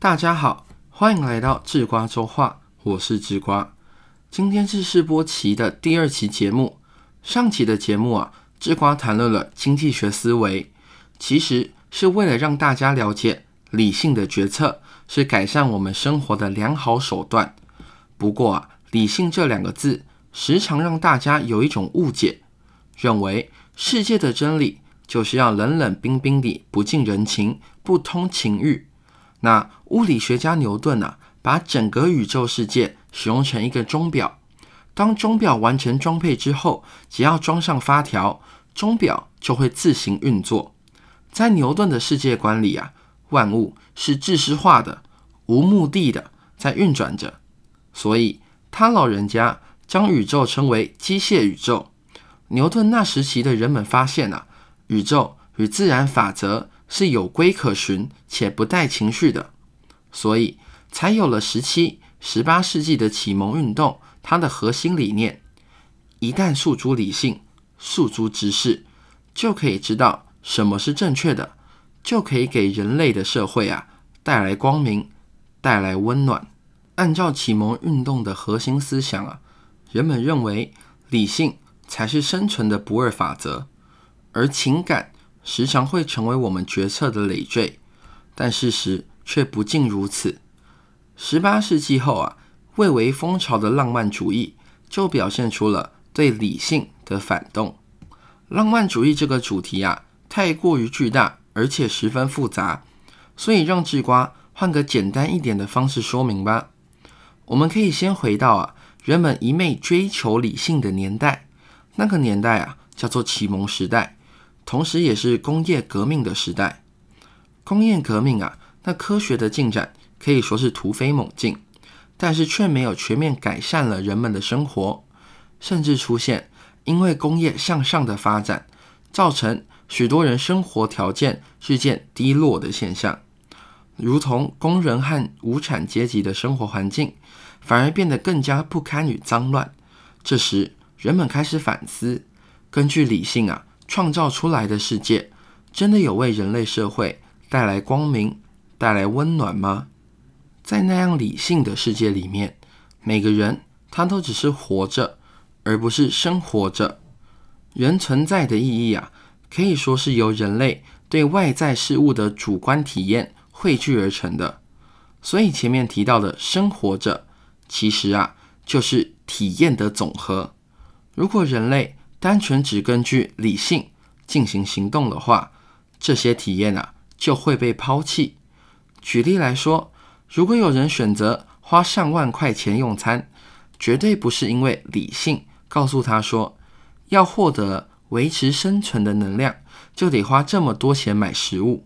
大家好，欢迎来到智瓜周话，我是智瓜。今天是试播期的第二期节目。上期的节目啊，智瓜谈论了经济学思维，其实是为了让大家了解理性的决策是改善我们生活的良好手段。不过啊，理性这两个字时常让大家有一种误解，认为世界的真理就是要冷冷冰冰地不近人情、不通情欲。那物理学家牛顿啊，把整个宇宙世界使用成一个钟表。当钟表完成装配之后，只要装上发条，钟表就会自行运作。在牛顿的世界观里啊，万物是自私化的、无目的的在运转着，所以他老人家将宇宙称为机械宇宙。牛顿那时期的人们发现啊，宇宙与自然法则是有规可循且不带情绪的，所以才有了十七、十八世纪的启蒙运动。它的核心理念，一旦诉诸理性、诉诸知识，就可以知道什么是正确的，就可以给人类的社会啊带来光明、带来温暖。按照启蒙运动的核心思想啊，人们认为理性才是生存的不二法则，而情感时常会成为我们决策的累赘。但事实却不尽如此。十八世纪后啊。蔚为风潮的浪漫主义就表现出了对理性的反动。浪漫主义这个主题啊，太过于巨大，而且十分复杂，所以让智瓜换个简单一点的方式说明吧。我们可以先回到啊，人们一昧追求理性的年代，那个年代啊，叫做启蒙时代，同时也是工业革命的时代。工业革命啊，那科学的进展可以说是突飞猛进。但是却没有全面改善了人们的生活，甚至出现因为工业向上的发展，造成许多人生活条件日渐低落的现象，如同工人和无产阶级的生活环境反而变得更加不堪与脏乱。这时，人们开始反思：根据理性啊创造出来的世界，真的有为人类社会带来光明、带来温暖吗？在那样理性的世界里面，每个人他都只是活着，而不是生活着。人存在的意义啊，可以说是由人类对外在事物的主观体验汇聚而成的。所以前面提到的生活着，其实啊就是体验的总和。如果人类单纯只根据理性进行行动的话，这些体验啊就会被抛弃。举例来说。如果有人选择花上万块钱用餐，绝对不是因为理性告诉他说要获得维持生存的能量就得花这么多钱买食物，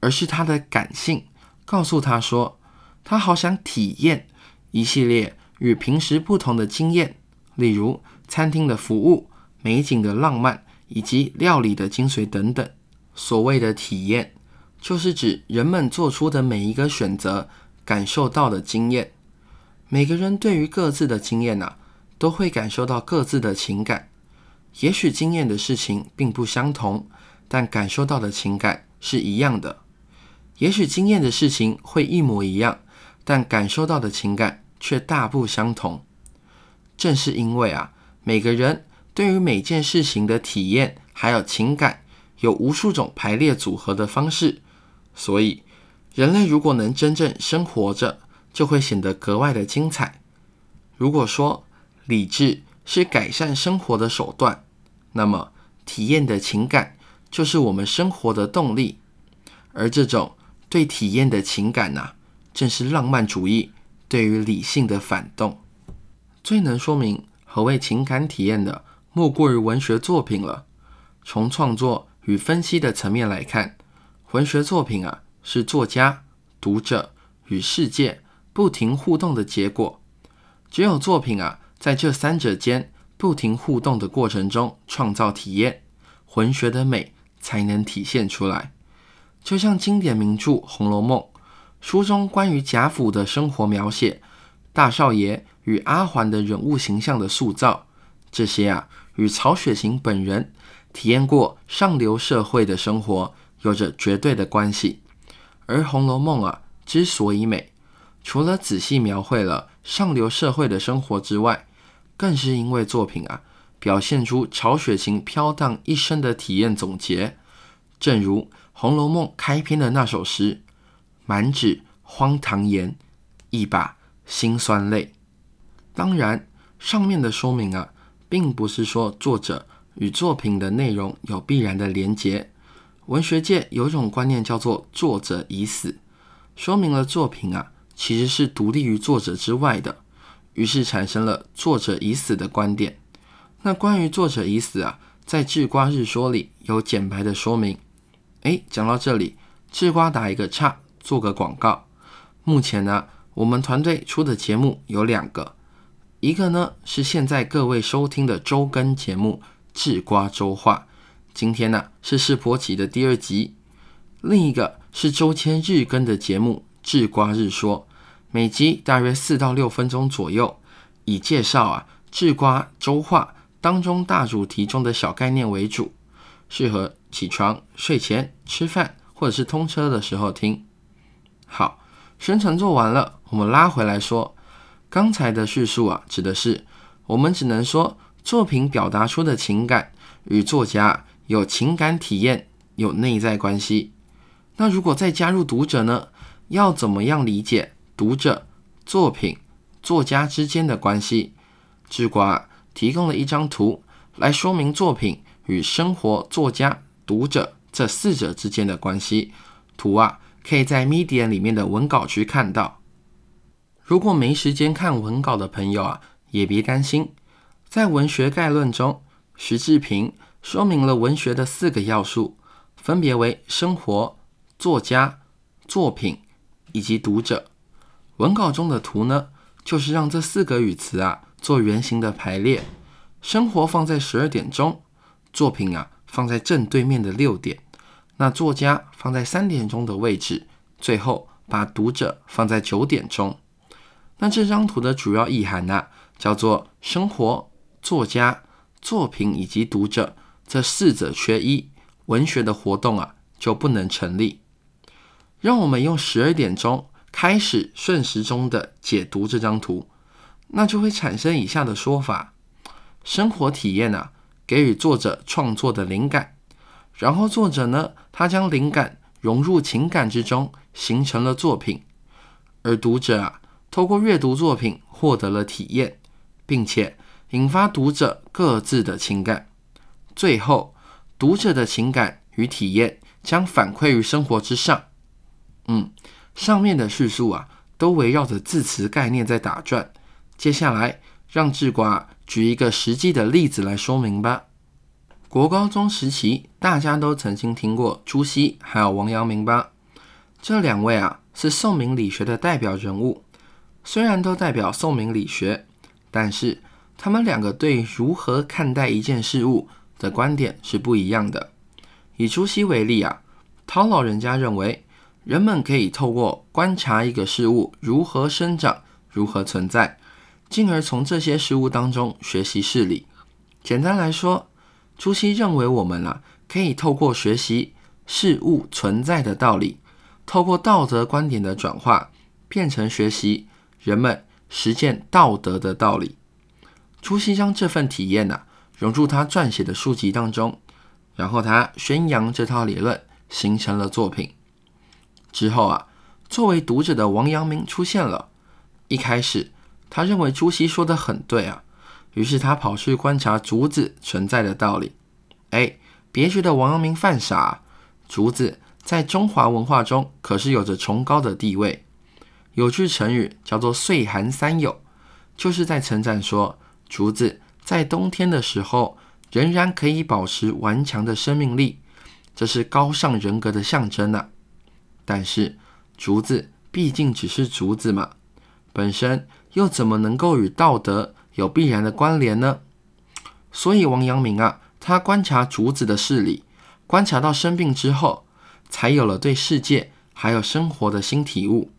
而是他的感性告诉他说他好想体验一系列与平时不同的经验，例如餐厅的服务、美景的浪漫以及料理的精髓等等。所谓的体验，就是指人们做出的每一个选择。感受到的经验，每个人对于各自的经验呐，都会感受到各自的情感。也许经验的事情并不相同，但感受到的情感是一样的。也许经验的事情会一模一样，但感受到的情感却大不相同。正是因为啊，每个人对于每件事情的体验还有情感，有无数种排列组合的方式，所以。人类如果能真正生活着，就会显得格外的精彩。如果说理智是改善生活的手段，那么体验的情感就是我们生活的动力。而这种对体验的情感呐，正是浪漫主义对于理性的反动。最能说明何谓情感体验的，莫过于文学作品了。从创作与分析的层面来看，文学作品啊。是作家、读者与世界不停互动的结果。只有作品啊，在这三者间不停互动的过程中创造体验，文学的美才能体现出来。就像经典名著《红楼梦》，书中关于贾府的生活描写，大少爷与阿环的人物形象的塑造，这些啊，与曹雪芹本人体验过上流社会的生活有着绝对的关系。而《红楼梦》啊，之所以美，除了仔细描绘了上流社会的生活之外，更是因为作品啊，表现出曹雪芹飘荡一生的体验总结。正如《红楼梦》开篇的那首诗：“满纸荒唐言，一把辛酸泪。”当然，上面的说明啊，并不是说作者与作品的内容有必然的连结。文学界有一种观念叫做“作者已死”，说明了作品啊其实是独立于作者之外的，于是产生了“作者已死”的观点。那关于“作者已死”啊，在《智瓜日说》里有简白的说明。哎，讲到这里，智瓜打一个岔，做个广告。目前呢，我们团队出的节目有两个，一个呢是现在各位收听的周更节目《智瓜周话》。今天呢是世博集的第二集，另一个是周千日更的节目《智瓜日说》，每集大约四到六分钟左右，以介绍啊智瓜周话当中大主题中的小概念为主，适合起床、睡前、吃饭或者是通车的时候听。好，宣传做完了，我们拉回来说，刚才的叙述啊，指的是我们只能说作品表达出的情感与作家。有情感体验，有内在关系。那如果再加入读者呢？要怎么样理解读者、作品、作家之间的关系？智瓜提供了一张图来说明作品与生活、作家、读者这四者之间的关系。图啊，可以在 Media 里面的文稿区看到。如果没时间看文稿的朋友啊，也别担心，在文学概论中，徐志平。说明了文学的四个要素，分别为生活、作家、作品以及读者。文稿中的图呢，就是让这四个语词啊做圆形的排列。生活放在十二点钟，作品啊放在正对面的六点，那作家放在三点钟的位置，最后把读者放在九点钟。那这张图的主要意涵呢，叫做生活、作家、作品以及读者。这四者缺一，文学的活动啊就不能成立。让我们用十二点钟开始顺时钟的解读这张图，那就会产生以下的说法：生活体验啊，给予作者创作的灵感，然后作者呢，他将灵感融入情感之中，形成了作品，而读者啊，透过阅读作品获得了体验，并且引发读者各自的情感。最后，读者的情感与体验将反馈于生活之上。嗯，上面的叙述啊，都围绕着字词概念在打转。接下来，让智瓜举一个实际的例子来说明吧。国高中时期，大家都曾经听过朱熹还有王阳明吧？这两位啊，是宋明理学的代表人物。虽然都代表宋明理学，但是他们两个对如何看待一件事物。的观点是不一样的。以朱熹为例啊，陶老人家认为，人们可以透过观察一个事物如何生长、如何存在，进而从这些事物当中学习事理。简单来说，朱熹认为我们啊，可以透过学习事物存在的道理，透过道德观点的转化，变成学习人们实践道德的道理。朱熹将这份体验呢。融入他撰写的书籍当中，然后他宣扬这套理论，形成了作品。之后啊，作为读者的王阳明出现了。一开始，他认为朱熹说的很对啊，于是他跑去观察竹子存在的道理。哎，别觉得王阳明犯傻，竹子在中华文化中可是有着崇高的地位。有句成语叫做“岁寒三友”，就是在称赞说竹子。在冬天的时候，仍然可以保持顽强的生命力，这是高尚人格的象征呐。但是竹子毕竟只是竹子嘛，本身又怎么能够与道德有必然的关联呢？所以王阳明啊，他观察竹子的事理，观察到生病之后，才有了对世界还有生活的新体悟。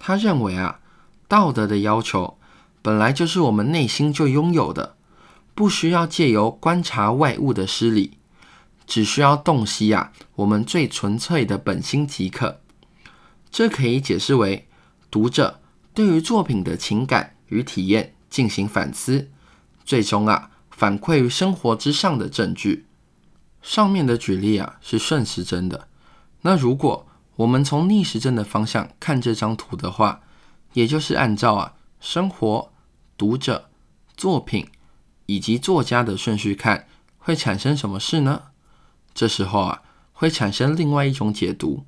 他认为啊，道德的要求本来就是我们内心就拥有的。不需要借由观察外物的失礼，只需要洞悉啊我们最纯粹的本心即可。这可以解释为读者对于作品的情感与体验进行反思，最终啊反馈于生活之上的证据。上面的举例啊是顺时针的，那如果我们从逆时针的方向看这张图的话，也就是按照啊生活、读者、作品以及作家的顺序看，会产生什么事呢？这时候啊会产生另外一种解读，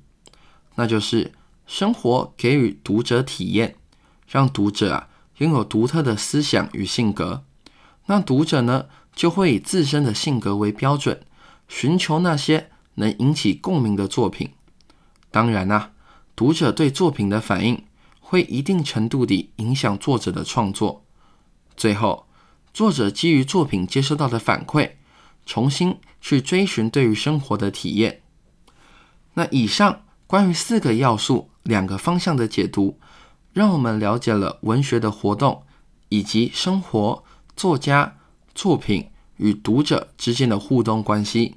那就是生活给予读者体验，让读者啊拥有独特的思想与性格，那读者呢就会以自身的性格为标准。寻求那些能引起共鸣的作品。当然啦，读者对作品的反应会一定程度地影响作者的创作。最后，作者基于作品接收到的反馈，重新去追寻对于生活的体验。那以上关于四个要素、两个方向的解读，让我们了解了文学的活动以及生活、作家、作品与读者之间的互动关系。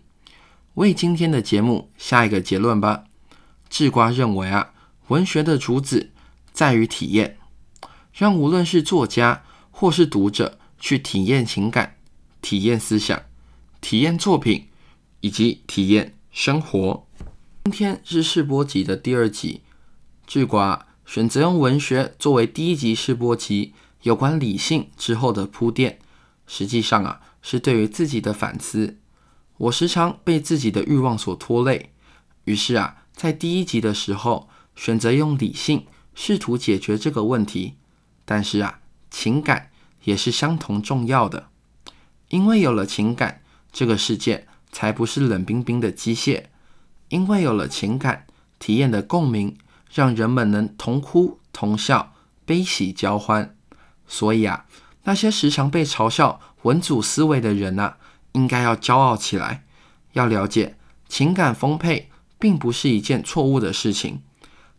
为今天的节目下一个结论吧。智瓜认为啊，文学的主旨在于体验，让无论是作家或是读者去体验情感、体验思想、体验作品以及体验生活。今天是试播集的第二集，智瓜选择用文学作为第一集试播集有关理性之后的铺垫，实际上啊，是对于自己的反思。我时常被自己的欲望所拖累，于是啊，在第一集的时候选择用理性试图解决这个问题。但是啊，情感也是相同重要的，因为有了情感，这个世界才不是冷冰冰的机械。因为有了情感，体验的共鸣，让人们能同哭同笑，悲喜交欢。所以啊，那些时常被嘲笑文组思维的人呐。应该要骄傲起来，要了解情感丰沛并不是一件错误的事情，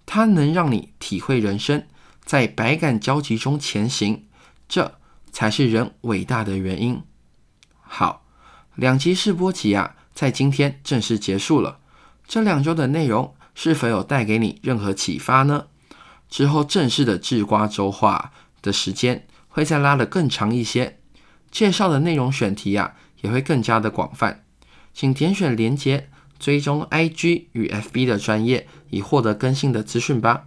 它能让你体会人生，在百感交集中前行，这才是人伟大的原因。好，两集试播集啊，在今天正式结束了。这两周的内容是否有带给你任何启发呢？之后正式的智瓜周话的时间会再拉得更长一些，介绍的内容选题啊。也会更加的广泛，请点选连接追踪 IG 与 FB 的专业，以获得更新的资讯吧。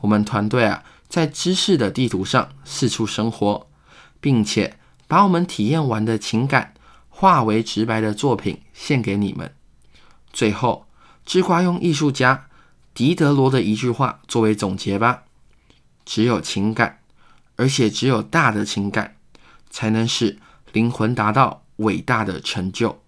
我们团队啊，在知识的地图上四处生活，并且把我们体验完的情感化为直白的作品献给你们。最后，智瓜用艺术家狄德罗的一句话作为总结吧：只有情感，而且只有大的情感，才能使灵魂达到。伟大的成就。